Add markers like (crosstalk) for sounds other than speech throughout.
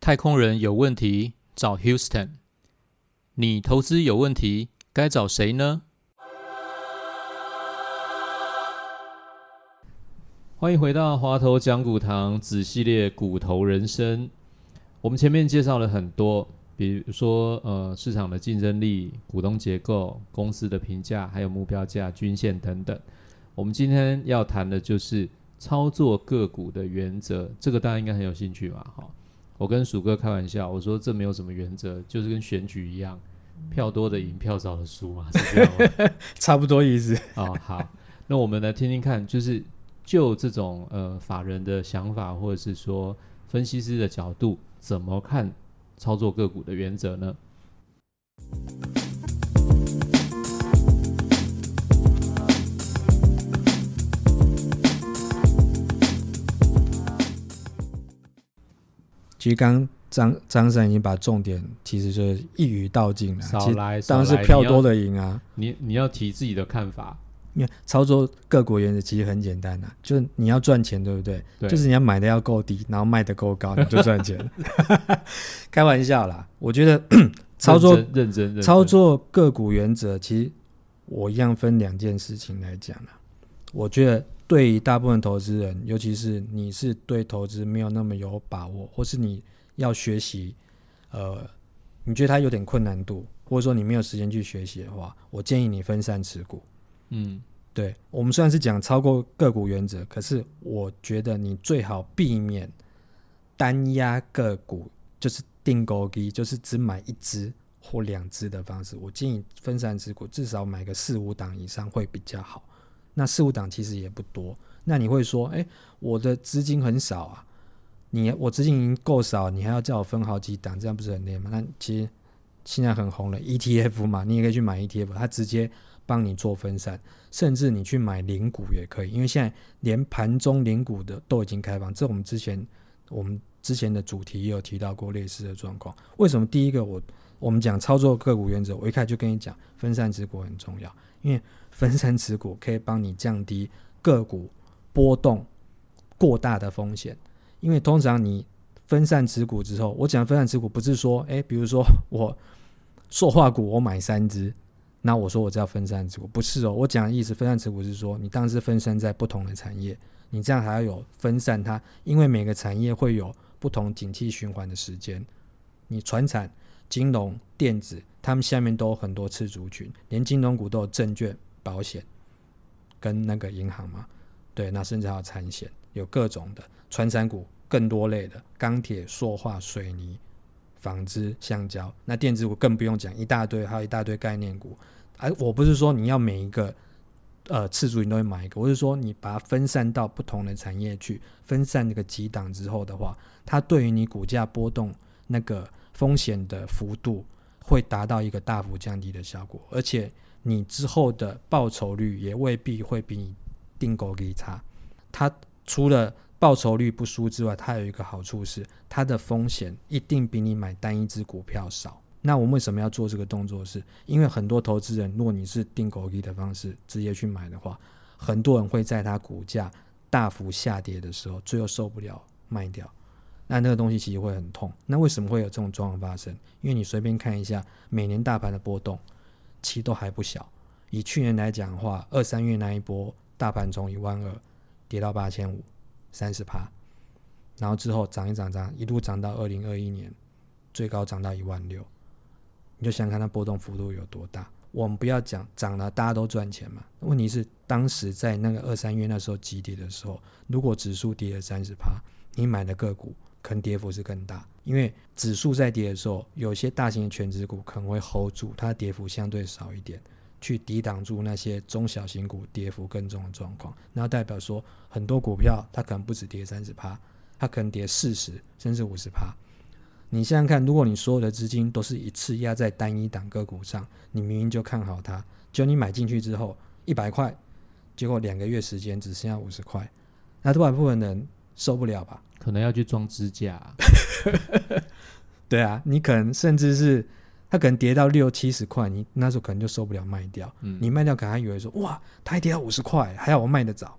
太空人有问题找 Houston，你投资有问题该找谁呢？欢迎回到华头讲股堂子系列骨头人生。我们前面介绍了很多，比如说呃市场的竞争力、股东结构、公司的评价，还有目标价、均线等等。我们今天要谈的就是操作个股的原则，这个大家应该很有兴趣嘛？哈，我跟鼠哥开玩笑，我说这没有什么原则，就是跟选举一样，票多的赢，票少的输嘛，是这样吗？(laughs) 差不多意思。哦，好，那我们来听听看，就是就这种呃法人的想法，或者是说分析师的角度，怎么看操作个股的原则呢？其实刚刚张张三已经把重点其实就是一语道尽了。少来，当然是票多，的赢啊。你你要提自己的看法，因为操作个股原则其实很简单呐、就是你要赚钱，对不对？对，就是你要买的要够低，然后卖的够高，你就 (laughs) 赚钱了。(laughs) 开玩笑啦，我觉得 (coughs) 操作认真操作个股原则，其实我一样分两件事情来讲啦。我觉得对于大部分投资人，尤其是你是对投资没有那么有把握，或是你要学习，呃，你觉得它有点困难度，或者说你没有时间去学习的话，我建议你分散持股。嗯对我们虽然是讲超过个股原则，可是我觉得你最好避免单压个股，就是定勾机，就是只买一只或两只的方式。我建议分散持股，至少买个四五档以上会比较好。那四五档其实也不多。那你会说，哎，我的资金很少啊，你我资金已经够少，你还要叫我分好几档，这样不是很累吗？那其实现在很红了 ETF 嘛，你也可以去买 ETF，它直接帮你做分散。甚至你去买零股也可以，因为现在连盘中零股的都已经开放。这我们之前我们之前的主题也有提到过类似的状况。为什么第一个我我们讲操作个股原则，我一开始就跟你讲分散持股很重要，因为分散持股可以帮你降低个股波动过大的风险。因为通常你分散持股之后，我讲分散持股不是说，诶，比如说我 (laughs) 塑化股我买三只，那我说我这要分散持股，不是哦。我讲的意思，分散持股是说，你当然是分散在不同的产业，你这样还要有分散它，因为每个产业会有不同景气循环的时间。你船产、金融、电子，他们下面都有很多次族群，连金融股都有证券、保险跟那个银行嘛，对，那甚至还有产险，有各种的船产股更多类的，钢铁、塑化、水泥、纺织、橡胶，那电子股更不用讲，一大堆，还有一大堆概念股。而我不是说你要每一个呃次数你都会买一个，我是说你把它分散到不同的产业去，分散那个几档之后的话，它对于你股价波动那个风险的幅度会达到一个大幅降低的效果，而且你之后的报酬率也未必会比你定购给差。它除了报酬率不输之外，它有一个好处是它的风险一定比你买单一只股票少。那我为什么要做这个动作是？因为很多投资人，如果你是定狗币的方式直接去买的话，很多人会在它股价大幅下跌的时候，最后受不了卖掉。那那个东西其实会很痛。那为什么会有这种状况发生？因为你随便看一下每年大盘的波动，其实都还不小。以去年来讲的话，二三月那一波大盘从一万二跌到八千五，三十趴，然后之后涨一涨涨，一路涨到二零二一年，最高涨到一万六。你就想看它波动幅度有多大。我们不要讲涨了大家都赚钱嘛，问题是当时在那个二三月那时候急跌的时候，如果指数跌了三十趴，你买的个股可能跌幅是更大，因为指数在跌的时候，有些大型的全指股可能会 hold 住，它的跌幅相对少一点，去抵挡住那些中小型股跌幅更重的状况。那代表说很多股票它可能不止跌三十趴，它可能跌四十甚至五十趴。你想想看，如果你所有的资金都是一次压在单一档个股上，你明明就看好它，就你买进去之后一百块，结果两个月时间只剩下五十块，那多半部分人受不了吧？可能要去装支架，(laughs) 对啊，你可能甚至是它可能跌到六七十块，你那时候可能就受不了卖掉。嗯，你卖掉，可能还以为说哇，它还跌到五十块，还好我卖得早。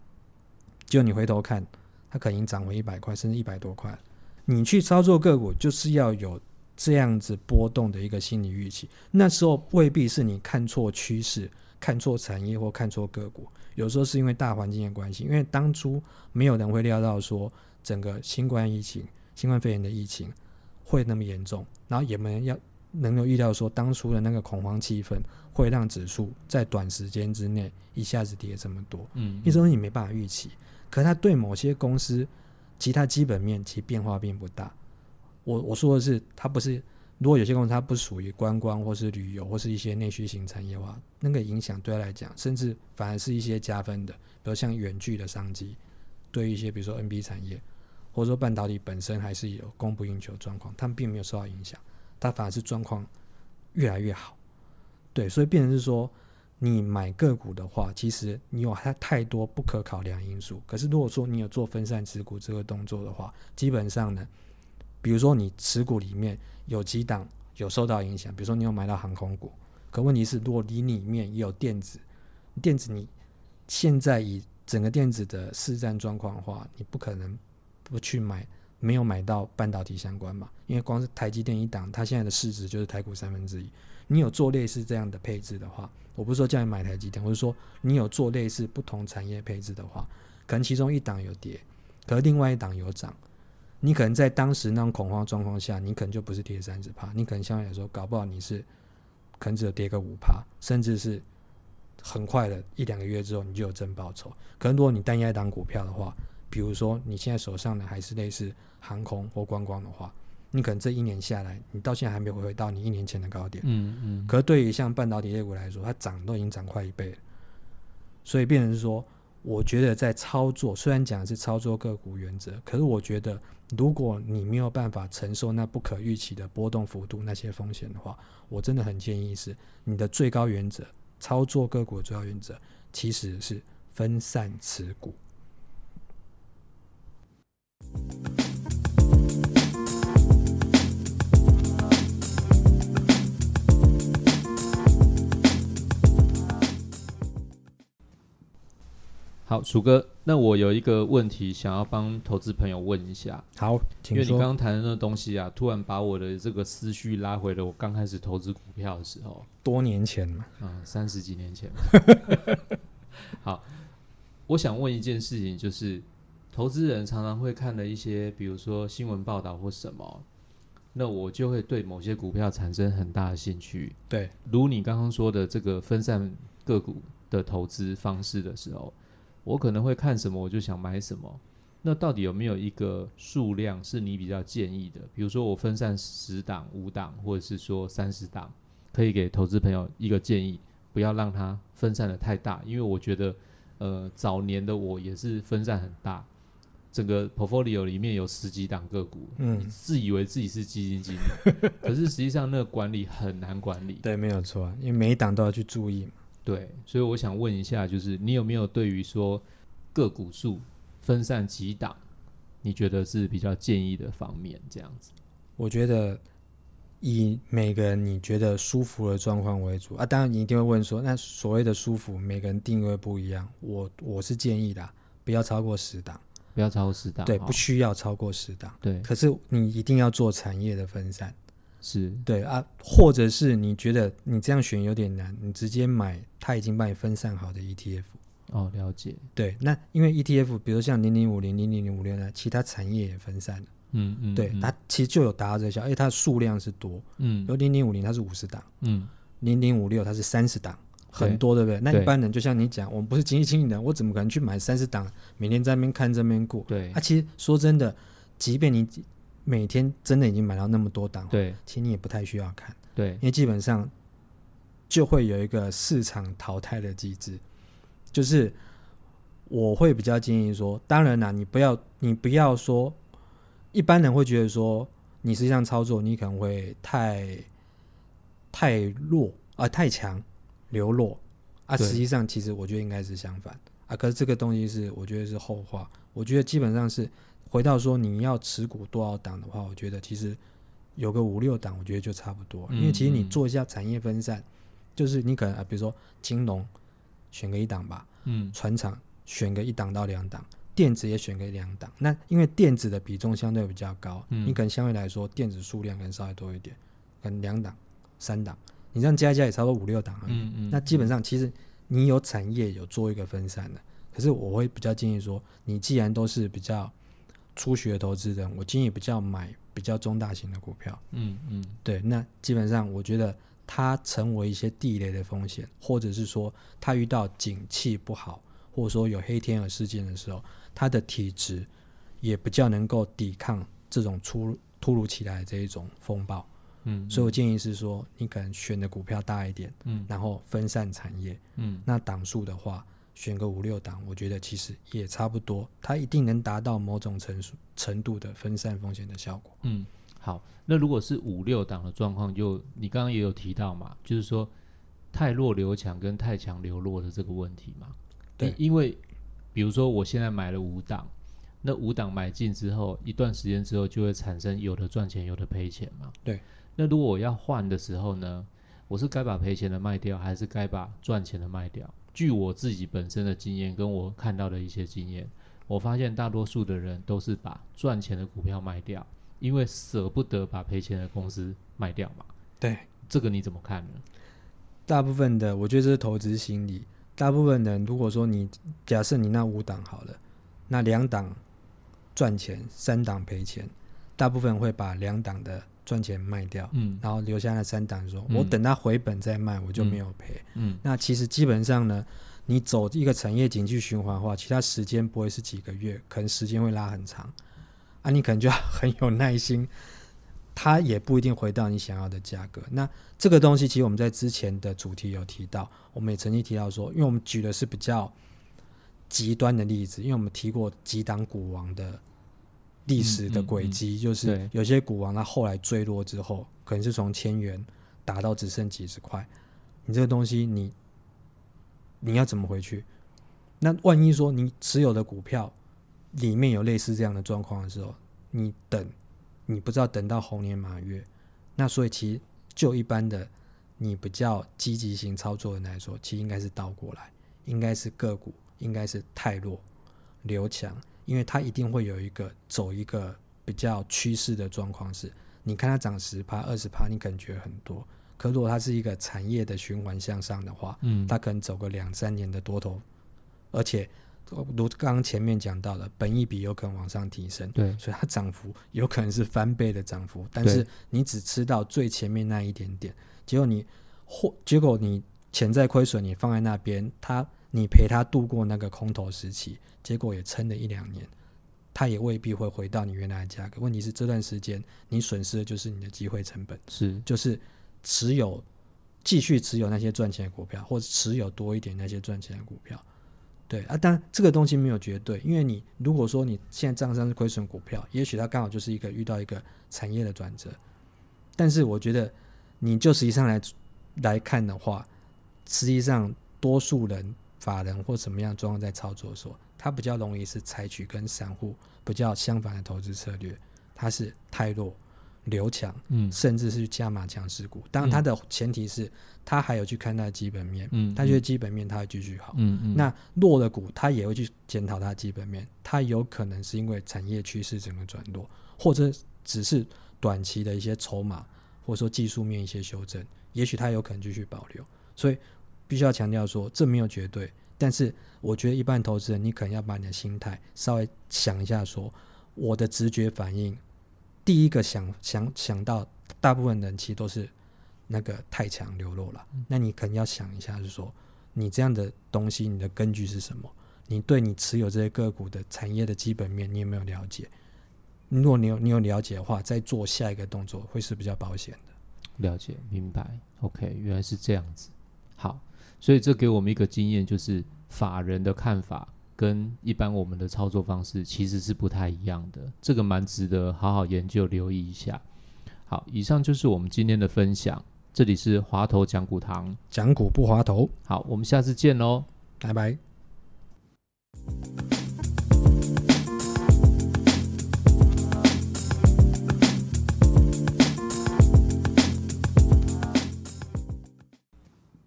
就你回头看，它可能已经涨回一百块，甚至一百多块了。你去操作个股，就是要有这样子波动的一个心理预期。那时候未必是你看错趋势、看错产业或看错个股，有时候是因为大环境的关系。因为当初没有人会料到说整个新冠疫情、新冠肺炎的疫情会那么严重，然后也没人要能够预料说当初的那个恐慌气氛会让指数在短时间之内一下子跌这么多。嗯，那时候你没办法预期，可是它对某些公司，其他基本面其实变化并不大。我我说的是，它不是，如果有些公司它不属于观光或是旅游或是一些内需型产业的话，那个影响对它来讲，甚至反而是一些加分的，比如像远距的商机，对一些比如说 NB 产业，或者说半导体本身还是有供不应求状况，他们并没有受到影响，它反而是状况越来越好。对，所以变成是说，你买个股的话，其实你有太太多不可考量因素。可是如果说你有做分散持股这个动作的话，基本上呢，比如说你持股里面有几档有受到影响，比如说你有买到航空股，可问题是如果你里面也有电子，电子你现在以整个电子的市占状况的话，你不可能不去买。没有买到半导体相关嘛？因为光是台积电一档，它现在的市值就是台股三分之一。你有做类似这样的配置的话，我不是说叫你买台积电，我是说你有做类似不同产业配置的话，可能其中一档有跌，可是另外一档有涨，你可能在当时那种恐慌状况下，你可能就不是跌三十趴，你可能相对来说搞不好你是可能只有跌个五趴，甚至是很快的一两个月之后你就有正报酬。可能如果你单压一档股票的话，比如说你现在手上的还是类似航空或观光的话，你可能这一年下来，你到现在还没有回到你一年前的高点。嗯嗯，可是对于像半导体业股来说，它涨都已经涨快一倍了，所以变成是说，我觉得在操作虽然讲的是操作个股原则，可是我觉得如果你没有办法承受那不可预期的波动幅度、那些风险的话，我真的很建议是你的最高原则，操作个股的最高原则其实是分散持股。好，鼠哥，那我有一个问题想要帮投资朋友问一下，好，因。为你刚刚谈的那个东西啊，突然把我的这个思绪拉回了我刚开始投资股票的时候，多年前嘛，啊，三十几年前。(laughs) 好，我想问一件事情，就是投资人常常会看的一些，比如说新闻报道或什么，那我就会对某些股票产生很大的兴趣。对，如你刚刚说的这个分散个股的投资方式的时候，我可能会看什么，我就想买什么。那到底有没有一个数量是你比较建议的？比如说我分散十档、五档，或者是说三十档，可以给投资朋友一个建议，不要让它分散的太大，因为我觉得，呃，早年的我也是分散很大，整个 portfolio 里面有十几档个股，嗯，自以为自己是基金经理，(laughs) 可是实际上那个管理很难管理。对，没有错，因为每一档都要去注意嘛。对，所以我想问一下，就是你有没有对于说个股数分散几档，你觉得是比较建议的方面？这样子，我觉得以每个人你觉得舒服的状况为主啊。当然，你一定会问说，那所谓的舒服，每个人定位不一样。我我是建议的啊，不要超过十档，不要超过十档。对，哦不需要超过十档。对，可是你一定要做产业的分散，是，对啊，或者是你觉得你这样选有点难，你直接买它已经帮你分散好的 ETF。哦，了解。对，那因为 ETF，比如像零零五零、零零零五六呢，其他产业也分散了。嗯嗯，对，嗯它其实就有达到这个效，而且它的数量是多。嗯有零零五零它是五十档，嗯零零五六它是三十档，很多，对不对？那一般人就像你讲，我们不是经济经理人，我怎么可能去买三十档，每天在那边看这边过？对啊，其实说真的，即便你每天真的已经买到那么多档，，对。其实你也不太需要看，对。因为基本上就会有一个市场淘汰的机制，就是我会比较建议说，当然啦，你不要你不要说，一般人会觉得说，你实际上操作你可能会太太弱啊、太强流落啊，实际上其实我觉得应该是相反。啊，可是这个东西是我觉得是后话，我觉得基本上是回到说你要持股多少档的话，我觉得其实有个五六档，我觉得就差不多。因为其实你做一下产业分散，就是你可能啊，比如说金融选个一档吧，嗯船厂选个一档到两档，电子也选个两档。那因为电子的比重相对比较高，嗯你可能相对来说电子数量可能稍微多一点，可能两档、三档，你这样加一加也差不多五六档而已。嗯嗯，那基本上其实你有产业有做一个分散的，可是我会比较建议说，你既然都是比较初学投资人，我建议比较买比较中大型的股票。嗯嗯对，那基本上我觉得它成为一些地雷的风险，或者是说它遇到景气不好，或者说有黑天鹅事件的时候，它的体质也比较能够抵抗这种突突如其来的这一种风暴。嗯，所以我建议是说，你可能选的股票大一点，嗯然后分散产业。嗯那档数的话，选个五六档，我觉得其实也差不多，它一定能达到某种程度程度的分散风险的效果。嗯，好，那如果是五六档的状况，就你刚刚也有提到嘛，就是说太弱留强跟太强流弱的这个问题嘛。对因因为比如说我现在买了五档，那五档买进之后，一段时间之后就会产生有的赚钱，有的赔钱嘛。对。那如果我要换的时候呢，我是该把赔钱的卖掉，还是该把赚钱的卖掉？据我自己本身的经验，跟我看到的一些经验，我发现大多数的人都是把赚钱的股票卖掉，因为舍不得把赔钱的公司卖掉嘛。对，这个你怎么看呢？大部分的，我觉得这是投资心理。大部分人，如果说你假设你那五档好了，那两档赚钱，三档赔钱，大部分会把两档的赚钱卖掉，嗯然后留下那三档说，嗯我等它回本再卖，我就没有赔。嗯那其实基本上呢，你走一个产业景气循环的话，其他时间不会是几个月，可能时间会拉很长啊，你可能就要 (laughs) 很有耐心，它也不一定回到你想要的价格。那这个东西其实我们在之前的主题有提到，我们也曾经提到说，因为我们举的是比较极端的例子，因为我们提过几档股王的历史的轨迹，就是有些股王他后来坠落之后，可能是从千元打到只剩几十块，你这个东西你你要怎么回去？那万一说你持有的股票里面有类似这样的状况的时候，你等，你不知道等到猴年马月，那所以其实就一般的你比较积极型操作的人来说，其实应该是倒过来，应该是个股应该是太弱留强，因为它一定会有一个走一个比较趋势的状况是，你看它涨十趴二十趴，你可能觉得很多，可如果它是一个产业的循环向上的话，嗯它可能走个两三年的多头，而且呃如刚刚前面讲到的，本益比有可能往上提升，对所以它涨幅有可能是翻倍的涨幅，但是你只吃到最前面那一点点，结果你或结果你潜在亏损你放在那边，它你陪他度过那个空头时期，结果也撑了一两年，他也未必会回到你原来的价格。问题是这段时间你损失的就是你的机会成本。是就是持有继续持有那些赚钱的股票，或者持有多一点那些赚钱的股票。对啊，当然这个东西没有绝对，因为你如果说你现在账上是亏损股票，也许它刚好就是一个遇到一个产业的转折。但是我觉得，你就实际上来来看的话，实际上多数人、法人或什么样的状况在操作的时候，他比较容易是采取跟散户比较相反的投资策略，它是太弱留强，嗯甚至是加码强势股。当然，它的前提是他还有去看他的基本面，嗯他觉得基本面它会继续好。嗯嗯那弱的股，他也会去检讨它的基本面，它有可能是因为产业趋势整个转弱，或者只是短期的一些筹码，或者说技术面一些修正，也许他有可能继续保留。所以必须要强调说，这没有绝对，但是我觉得一般投资人，你可能要把你的心态稍微想一下说我的直觉反应，第一个想想想到，大部分人其实都是那个太强流落了。那你可能要想一下，是说你这样的东西，你的根据是什么？你对你持有这些个股的产业的基本面，你有没有了解？如果你有你有了解的话，再做下一个动作会是比较保险的。了解明白，OK，原来是这样子。好，所以这给我们一个经验，就是法人的看法跟一般我们的操作方式其实是不太一样的，这个蛮值得好好研究留意一下。好，以上就是我们今天的分享，这里是华头讲股堂。讲股不滑头，好，我们下次见喽。拜拜。